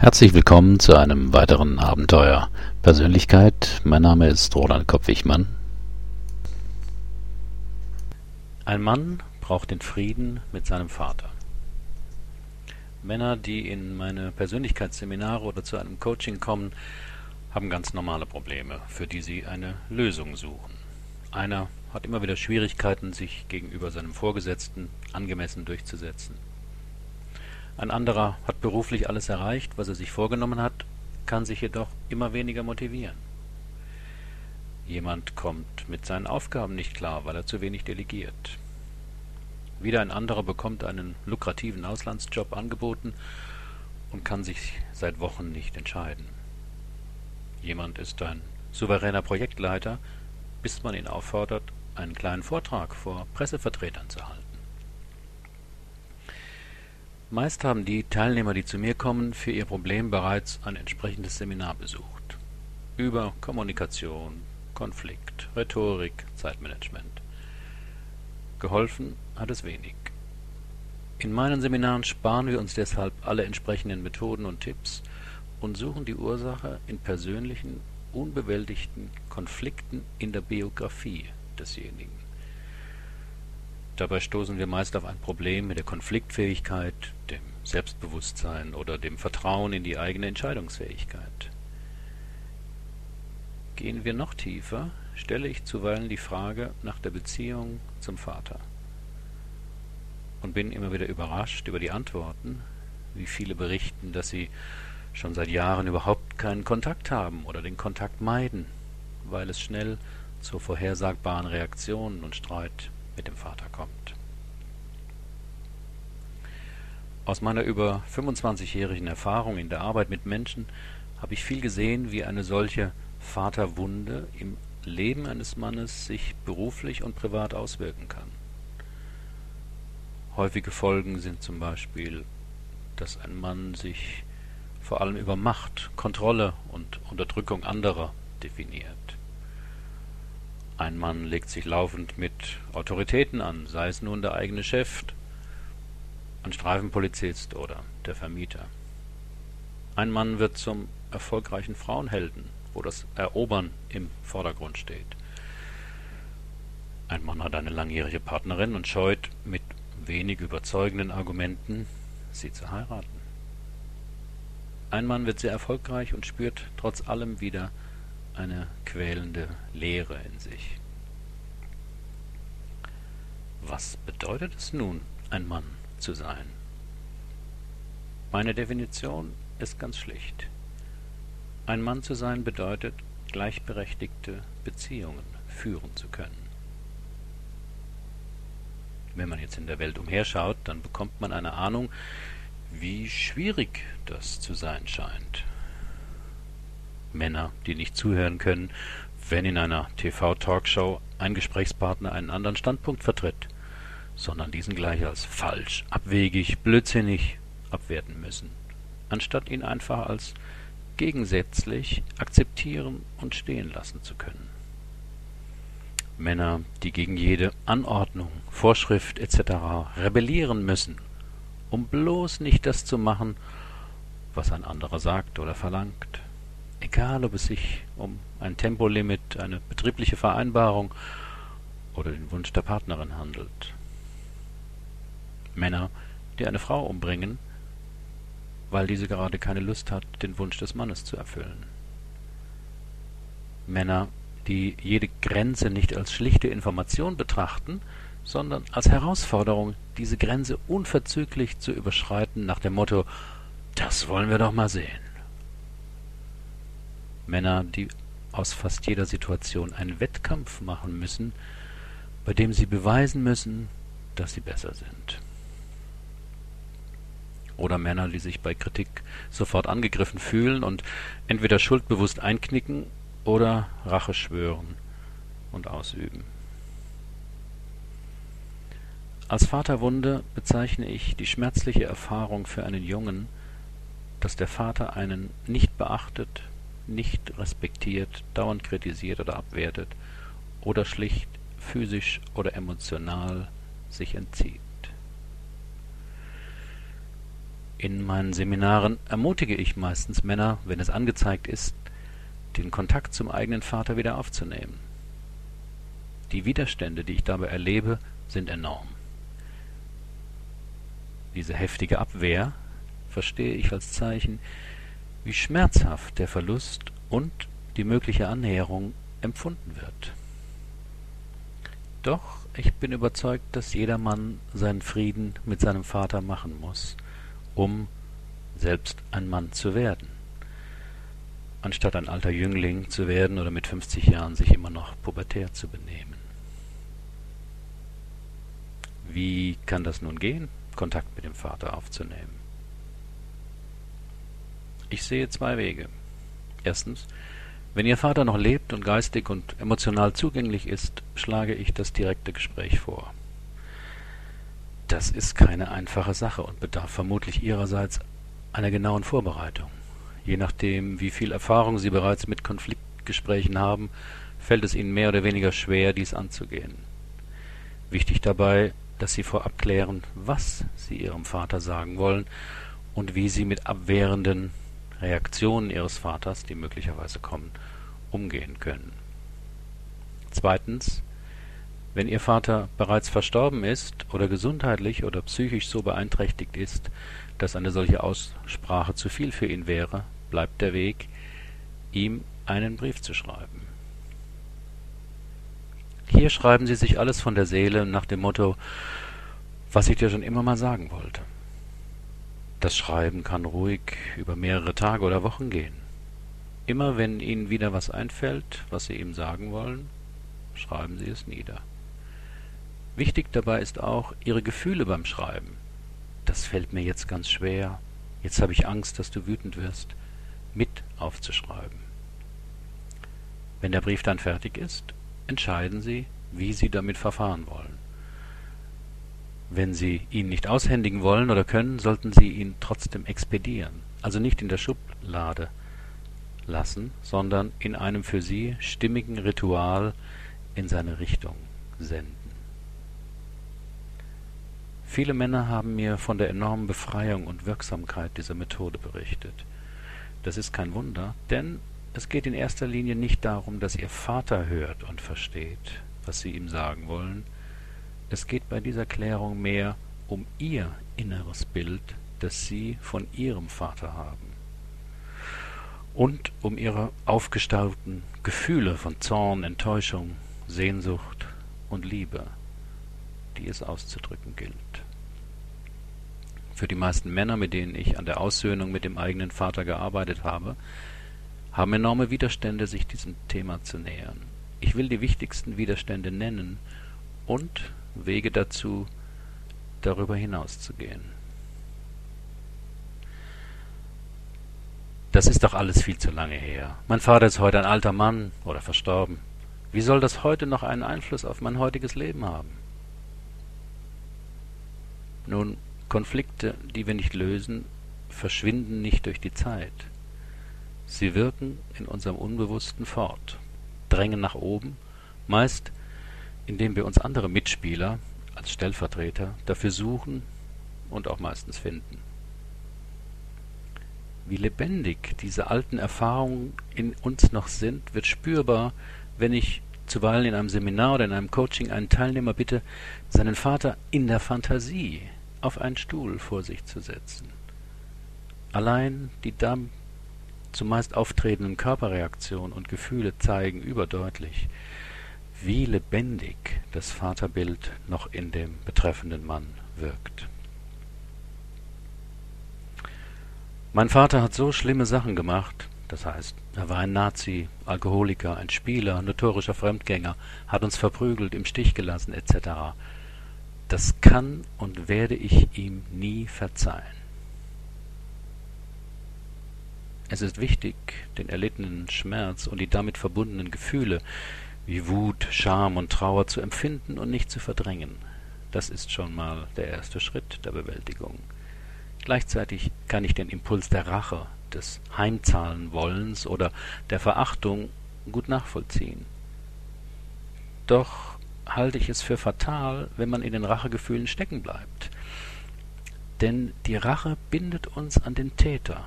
Herzlich willkommen zu einem weiteren Abenteuer Persönlichkeit. Mein Name ist Roland Kopp-Wichmann. Ein Mann braucht den Frieden mit seinem Vater. Männer, die in meine Persönlichkeitsseminare oder zu einem Coaching kommen, haben ganz normale Probleme, für die sie eine Lösung suchen. Einer hat immer wieder Schwierigkeiten, sich gegenüber seinem Vorgesetzten angemessen durchzusetzen. Ein anderer hat beruflich alles erreicht, was er sich vorgenommen hat, kann sich jedoch immer weniger motivieren. Jemand kommt mit seinen Aufgaben nicht klar, weil er zu wenig delegiert. Wieder ein anderer bekommt einen lukrativen Auslandsjob angeboten und kann sich seit Wochen nicht entscheiden. Jemand ist ein souveräner Projektleiter, bis man ihn auffordert, einen kleinen Vortrag vor Pressevertretern zu halten. Meist haben die Teilnehmer, die zu mir kommen, für ihr Problem bereits ein entsprechendes Seminar besucht. Über Kommunikation, Konflikt, Rhetorik, Zeitmanagement. Geholfen hat es wenig. In meinen Seminaren sparen wir uns deshalb alle entsprechenden Methoden und Tipps und suchen die Ursache in persönlichen, unbewältigten Konflikten in der Biografie desjenigen. Dabei stoßen wir meist auf ein Problem mit der Konfliktfähigkeit, dem Selbstbewusstsein oder dem Vertrauen in die eigene Entscheidungsfähigkeit. Gehen wir noch tiefer, stelle ich zuweilen die Frage nach der Beziehung zum Vater und bin immer wieder überrascht über die Antworten, wie viele berichten, dass sie schon seit Jahren überhaupt keinen Kontakt haben oder den Kontakt meiden, weil es schnell zu vorhersagbaren Reaktionen und Streit mit dem Vater kommt. Aus meiner über 25-jährigen Erfahrung in der Arbeit mit Menschen habe ich viel gesehen, wie eine solche Vaterwunde im Leben eines Mannes sich beruflich und privat auswirken kann. Häufige Folgen sind zum Beispiel, dass ein Mann sich vor allem über Macht, Kontrolle und Unterdrückung anderer definiert. Ein Mann legt sich laufend mit Autoritäten an, sei es nun der eigene Chef, ein Streifenpolizist oder der Vermieter. Ein Mann wird zum erfolgreichen Frauenhelden, wo das Erobern im Vordergrund steht. Ein Mann hat eine langjährige Partnerin und scheut mit wenig überzeugenden Argumenten, sie zu heiraten. Ein Mann wird sehr erfolgreich und spürt trotz allem wieder eine quälende Leere in sich. Was bedeutet es nun, ein Mann zu sein? Meine Definition ist ganz schlicht. Ein Mann zu sein bedeutet, gleichberechtigte Beziehungen führen zu können. Wenn man jetzt in der Welt umherschaut, dann bekommt man eine Ahnung, wie schwierig das zu sein scheint. Männer, die nicht zuhören können, wenn in einer TV-Talkshow ein Gesprächspartner einen anderen Standpunkt vertritt, sondern diesen gleich als falsch, abwegig, blödsinnig abwerten müssen, anstatt ihn einfach als gegensätzlich akzeptieren und stehen lassen zu können. Männer, die gegen jede Anordnung, Vorschrift etc. rebellieren müssen, um bloß nicht das zu machen, was ein anderer sagt oder verlangt egal ob es sich um ein Tempolimit, eine betriebliche Vereinbarung oder den Wunsch der Partnerin handelt. Männer, die eine Frau umbringen, weil diese gerade keine Lust hat, den Wunsch des Mannes zu erfüllen. Männer, die jede Grenze nicht als schlichte Information betrachten, sondern als Herausforderung, diese Grenze unverzüglich zu überschreiten nach dem Motto Das wollen wir doch mal sehen. Männer, die aus fast jeder Situation einen Wettkampf machen müssen, bei dem sie beweisen müssen, dass sie besser sind. Oder Männer, die sich bei Kritik sofort angegriffen fühlen und entweder schuldbewusst einknicken oder Rache schwören und ausüben. Als Vaterwunde bezeichne ich die schmerzliche Erfahrung für einen Jungen, dass der Vater einen nicht beachtet, nicht respektiert, dauernd kritisiert oder abwertet oder schlicht physisch oder emotional sich entzieht. In meinen Seminaren ermutige ich meistens Männer, wenn es angezeigt ist, den Kontakt zum eigenen Vater wieder aufzunehmen. Die Widerstände, die ich dabei erlebe, sind enorm. Diese heftige Abwehr verstehe ich als Zeichen, wie schmerzhaft der Verlust und die mögliche Annäherung empfunden wird. Doch ich bin überzeugt, dass jeder Mann seinen Frieden mit seinem Vater machen muss, um selbst ein Mann zu werden, anstatt ein alter Jüngling zu werden oder mit 50 Jahren sich immer noch pubertär zu benehmen. Wie kann das nun gehen, Kontakt mit dem Vater aufzunehmen? Ich sehe zwei Wege. Erstens, wenn Ihr Vater noch lebt und geistig und emotional zugänglich ist, schlage ich das direkte Gespräch vor. Das ist keine einfache Sache und bedarf vermutlich Ihrerseits einer genauen Vorbereitung. Je nachdem, wie viel Erfahrung Sie bereits mit Konfliktgesprächen haben, fällt es Ihnen mehr oder weniger schwer, dies anzugehen. Wichtig dabei, dass Sie vorab klären, was Sie Ihrem Vater sagen wollen und wie Sie mit abwehrenden Reaktionen Ihres Vaters, die möglicherweise kommen, umgehen können. Zweitens, wenn Ihr Vater bereits verstorben ist oder gesundheitlich oder psychisch so beeinträchtigt ist, dass eine solche Aussprache zu viel für ihn wäre, bleibt der Weg, ihm einen Brief zu schreiben. Hier schreiben Sie sich alles von der Seele nach dem Motto, was ich dir schon immer mal sagen wollte. Das Schreiben kann ruhig über mehrere Tage oder Wochen gehen. Immer wenn Ihnen wieder was einfällt, was Sie ihm sagen wollen, schreiben Sie es nieder. Wichtig dabei ist auch Ihre Gefühle beim Schreiben. Das fällt mir jetzt ganz schwer. Jetzt habe ich Angst, dass du wütend wirst. Mit aufzuschreiben. Wenn der Brief dann fertig ist, entscheiden Sie, wie Sie damit verfahren wollen. Wenn Sie ihn nicht aushändigen wollen oder können, sollten Sie ihn trotzdem expedieren, also nicht in der Schublade lassen, sondern in einem für Sie stimmigen Ritual in seine Richtung senden. Viele Männer haben mir von der enormen Befreiung und Wirksamkeit dieser Methode berichtet. Das ist kein Wunder, denn es geht in erster Linie nicht darum, dass Ihr Vater hört und versteht, was Sie ihm sagen wollen, es geht bei dieser Klärung mehr um ihr inneres Bild, das sie von ihrem Vater haben. Und um ihre aufgestauten Gefühle von Zorn, Enttäuschung, Sehnsucht und Liebe, die es auszudrücken gilt. Für die meisten Männer, mit denen ich an der Aussöhnung mit dem eigenen Vater gearbeitet habe, haben enorme Widerstände, sich diesem Thema zu nähern. Ich will die wichtigsten Widerstände nennen und Wege dazu, darüber hinauszugehen. Das ist doch alles viel zu lange her. Mein Vater ist heute ein alter Mann oder verstorben. Wie soll das heute noch einen Einfluss auf mein heutiges Leben haben? Nun, Konflikte, die wir nicht lösen, verschwinden nicht durch die Zeit. Sie wirken in unserem Unbewussten fort, drängen nach oben, meist indem wir uns andere Mitspieler als Stellvertreter dafür suchen und auch meistens finden. Wie lebendig diese alten Erfahrungen in uns noch sind, wird spürbar, wenn ich zuweilen in einem Seminar oder in einem Coaching einen Teilnehmer bitte, seinen Vater in der Fantasie auf einen Stuhl vor sich zu setzen. Allein die dann zumeist auftretenden Körperreaktionen und Gefühle zeigen überdeutlich, wie lebendig das Vaterbild noch in dem betreffenden Mann wirkt. Mein Vater hat so schlimme Sachen gemacht, das heißt, er war ein Nazi, Alkoholiker, ein Spieler, notorischer Fremdgänger, hat uns verprügelt, im Stich gelassen, etc. Das kann und werde ich ihm nie verzeihen. Es ist wichtig, den erlittenen Schmerz und die damit verbundenen Gefühle wie Wut, Scham und Trauer zu empfinden und nicht zu verdrängen. Das ist schon mal der erste Schritt der Bewältigung. Gleichzeitig kann ich den Impuls der Rache, des Heimzahlenwollens oder der Verachtung gut nachvollziehen. Doch halte ich es für fatal, wenn man in den Rachegefühlen stecken bleibt. Denn die Rache bindet uns an den Täter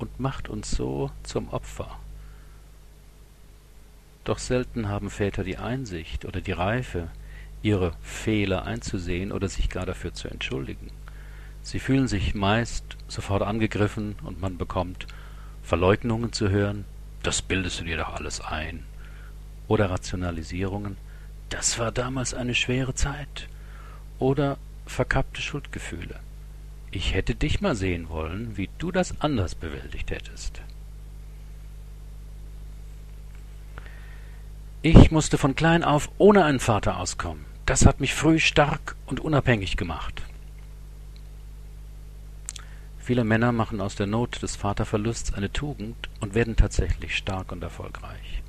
und macht uns so zum Opfer. Doch selten haben Väter die Einsicht oder die Reife, ihre Fehler einzusehen oder sich gar dafür zu entschuldigen. Sie fühlen sich meist sofort angegriffen und man bekommt Verleugnungen zu hören, das bildest du dir doch alles ein. Oder Rationalisierungen, das war damals eine schwere Zeit. Oder verkappte Schuldgefühle. Ich hätte dich mal sehen wollen, wie du das anders bewältigt hättest. Ich musste von klein auf ohne einen Vater auskommen. Das hat mich früh stark und unabhängig gemacht. Viele Männer machen aus der Not des Vaterverlusts eine Tugend und werden tatsächlich stark und erfolgreich.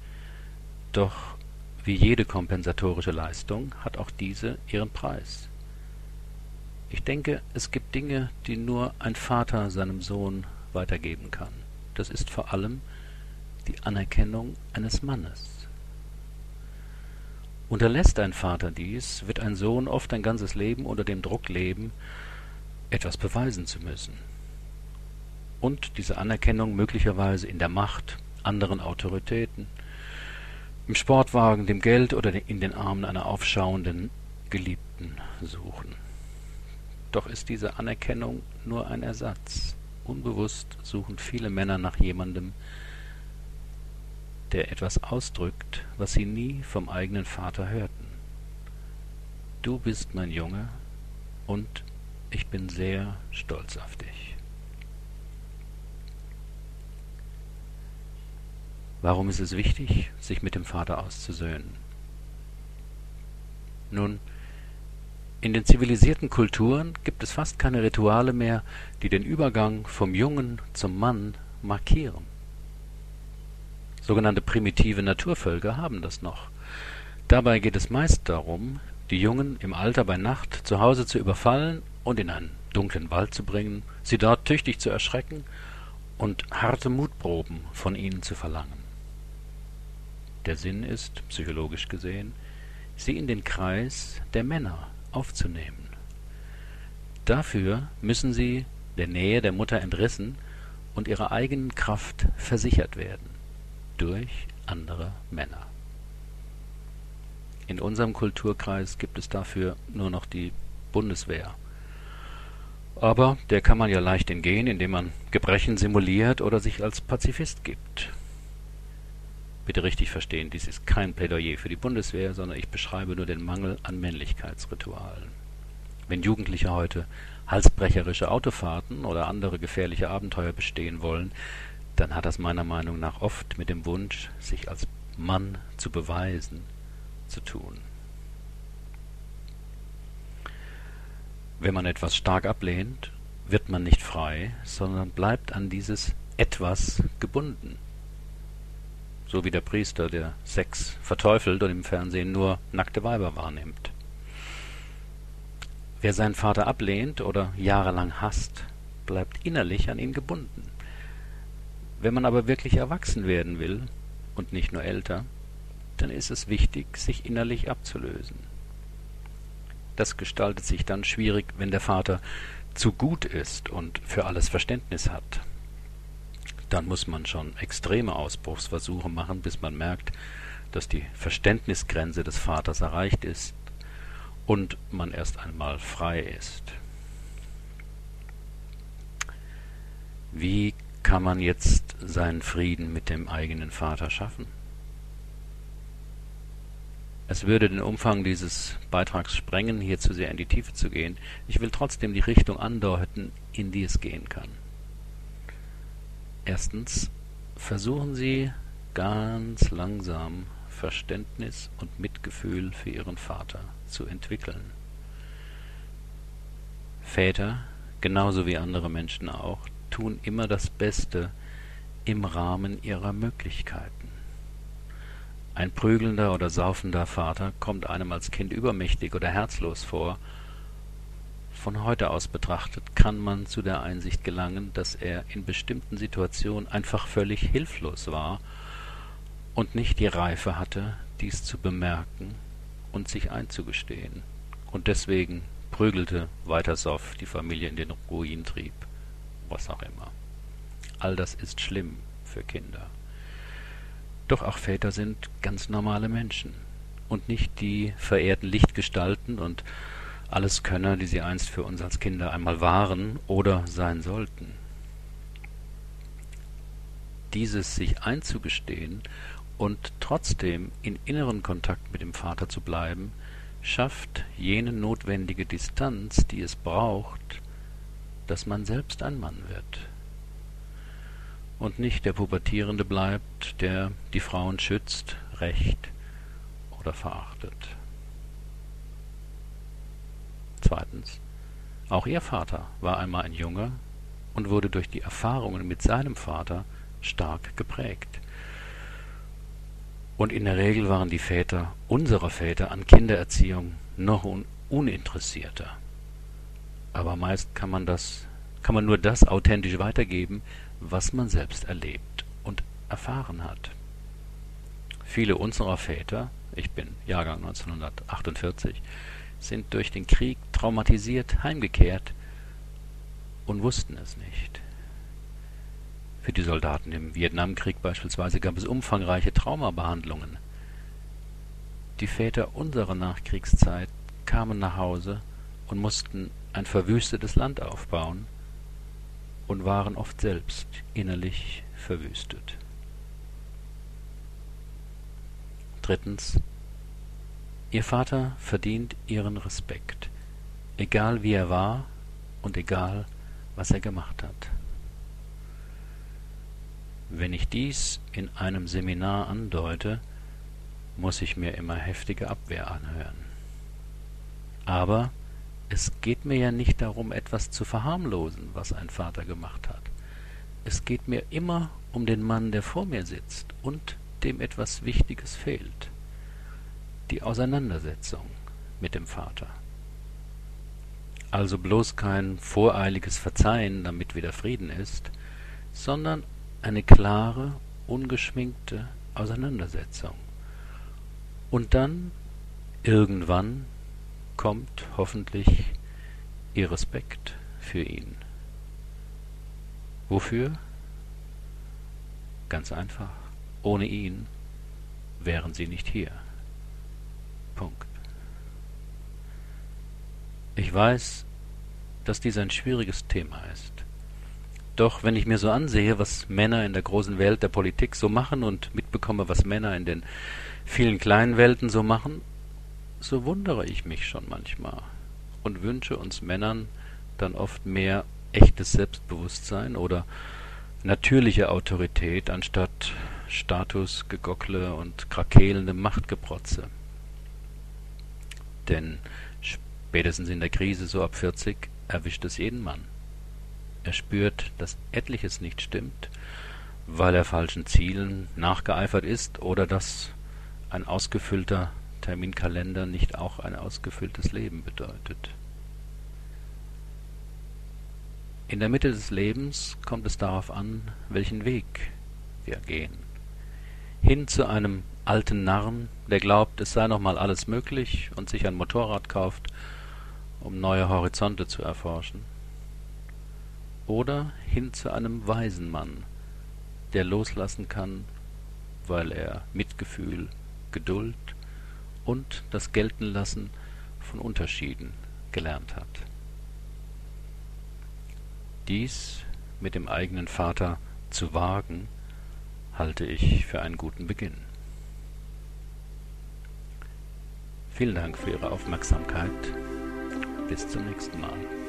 Doch wie jede kompensatorische Leistung hat auch diese ihren Preis. Ich denke, es gibt Dinge, die nur ein Vater seinem Sohn weitergeben kann. Das ist vor allem die Anerkennung eines Mannes. Unterlässt ein Vater dies, wird ein Sohn oft ein ganzes Leben unter dem Druck leben, etwas beweisen zu müssen. Und diese Anerkennung möglicherweise in der Macht, anderen Autoritäten, im Sportwagen, dem Geld oder in den Armen einer aufschauenden Geliebten suchen. Doch ist diese Anerkennung nur ein Ersatz. Unbewusst suchen viele Männer nach jemandem, der etwas ausdrückt, was sie nie vom eigenen Vater hörten. Du bist mein Junge und ich bin sehr stolz auf dich. Warum ist es wichtig, sich mit dem Vater auszusöhnen? Nun, in den zivilisierten Kulturen gibt es fast keine Rituale mehr, die den Übergang vom Jungen zum Mann markieren. Sogenannte primitive Naturvölker haben das noch. Dabei geht es meist darum, die Jungen im Alter bei Nacht zu Hause zu überfallen und in einen dunklen Wald zu bringen, sie dort tüchtig zu erschrecken und harte Mutproben von ihnen zu verlangen. Der Sinn ist, psychologisch gesehen, sie in den Kreis der Männer aufzunehmen. Dafür müssen sie der Nähe der Mutter entrissen und ihrer eigenen Kraft versichert werden durch andere Männer. In unserem Kulturkreis gibt es dafür nur noch die Bundeswehr. Aber der kann man ja leicht entgehen, indem man Gebrechen simuliert oder sich als Pazifist gibt. Bitte richtig verstehen, dies ist kein Plädoyer für die Bundeswehr, sondern ich beschreibe nur den Mangel an Männlichkeitsritualen. Wenn Jugendliche heute halsbrecherische Autofahrten oder andere gefährliche Abenteuer bestehen wollen, dann hat das meiner Meinung nach oft mit dem Wunsch, sich als Mann zu beweisen, zu tun. Wenn man etwas stark ablehnt, wird man nicht frei, sondern bleibt an dieses etwas gebunden so wie der Priester, der Sex verteufelt und im Fernsehen nur nackte Weiber wahrnimmt. Wer seinen Vater ablehnt oder jahrelang hasst, bleibt innerlich an ihn gebunden. Wenn man aber wirklich erwachsen werden will und nicht nur älter, dann ist es wichtig, sich innerlich abzulösen. Das gestaltet sich dann schwierig, wenn der Vater zu gut ist und für alles Verständnis hat dann muss man schon extreme Ausbruchsversuche machen, bis man merkt, dass die Verständnisgrenze des Vaters erreicht ist und man erst einmal frei ist. Wie kann man jetzt seinen Frieden mit dem eigenen Vater schaffen? Es würde den Umfang dieses Beitrags sprengen, hier zu sehr in die Tiefe zu gehen. Ich will trotzdem die Richtung andeuten, in die es gehen kann. Erstens versuchen Sie ganz langsam Verständnis und Mitgefühl für Ihren Vater zu entwickeln. Väter, genauso wie andere Menschen auch, tun immer das Beste im Rahmen ihrer Möglichkeiten. Ein prügelnder oder saufender Vater kommt einem als Kind übermächtig oder herzlos vor. Von heute aus betrachtet kann man zu der Einsicht gelangen, dass er in bestimmten Situationen einfach völlig hilflos war und nicht die Reife hatte, dies zu bemerken und sich einzugestehen. Und deswegen prügelte Weitersoff die Familie in den Ruin trieb, was auch immer. All das ist schlimm für Kinder. Doch auch Väter sind ganz normale Menschen und nicht die verehrten Lichtgestalten und Alleskönner, die sie einst für uns als Kinder einmal waren oder sein sollten. Dieses sich einzugestehen und trotzdem in inneren Kontakt mit dem Vater zu bleiben, schafft jene notwendige Distanz, die es braucht, dass man selbst ein Mann wird und nicht der Pubertierende bleibt, der die Frauen schützt, rächt oder verachtet. Zweitens. Auch ihr Vater war einmal ein Junge und wurde durch die Erfahrungen mit seinem Vater stark geprägt. Und in der Regel waren die Väter unserer Väter an Kindererziehung noch un uninteressierter. Aber meist kann man das, kann man nur das authentisch weitergeben, was man selbst erlebt und erfahren hat. Viele unserer Väter, ich bin Jahrgang 1948, sind durch den Krieg traumatisiert heimgekehrt und wussten es nicht. Für die Soldaten im Vietnamkrieg beispielsweise gab es umfangreiche Traumabehandlungen. Die Väter unserer Nachkriegszeit kamen nach Hause und mussten ein verwüstetes Land aufbauen und waren oft selbst innerlich verwüstet. Drittens. Ihr Vater verdient ihren Respekt, egal wie er war und egal was er gemacht hat. Wenn ich dies in einem Seminar andeute, muss ich mir immer heftige Abwehr anhören. Aber es geht mir ja nicht darum, etwas zu verharmlosen, was ein Vater gemacht hat. Es geht mir immer um den Mann, der vor mir sitzt und dem etwas Wichtiges fehlt. Die Auseinandersetzung mit dem Vater. Also bloß kein voreiliges Verzeihen, damit wieder Frieden ist, sondern eine klare, ungeschminkte Auseinandersetzung. Und dann, irgendwann, kommt hoffentlich ihr Respekt für ihn. Wofür? Ganz einfach. Ohne ihn wären sie nicht hier. Punkt. Ich weiß, dass dies ein schwieriges Thema ist. Doch wenn ich mir so ansehe, was Männer in der großen Welt der Politik so machen und mitbekomme, was Männer in den vielen kleinen Welten so machen, so wundere ich mich schon manchmal und wünsche uns Männern dann oft mehr echtes Selbstbewusstsein oder natürliche Autorität anstatt Statusgegockle und krakeelende Machtgeprotze. Denn spätestens in der Krise so ab 40 erwischt es jeden Mann. Er spürt, dass etliches nicht stimmt, weil er falschen Zielen nachgeeifert ist oder dass ein ausgefüllter Terminkalender nicht auch ein ausgefülltes Leben bedeutet. In der Mitte des Lebens kommt es darauf an, welchen Weg wir gehen. Hin zu einem alten Narren, der glaubt, es sei noch mal alles möglich und sich ein Motorrad kauft, um neue Horizonte zu erforschen oder hin zu einem weisen Mann, der loslassen kann, weil er Mitgefühl, Geduld und das Geltenlassen von Unterschieden gelernt hat. Dies mit dem eigenen Vater zu wagen, halte ich für einen guten Beginn. Vielen Dank für Ihre Aufmerksamkeit. Bis zum nächsten Mal.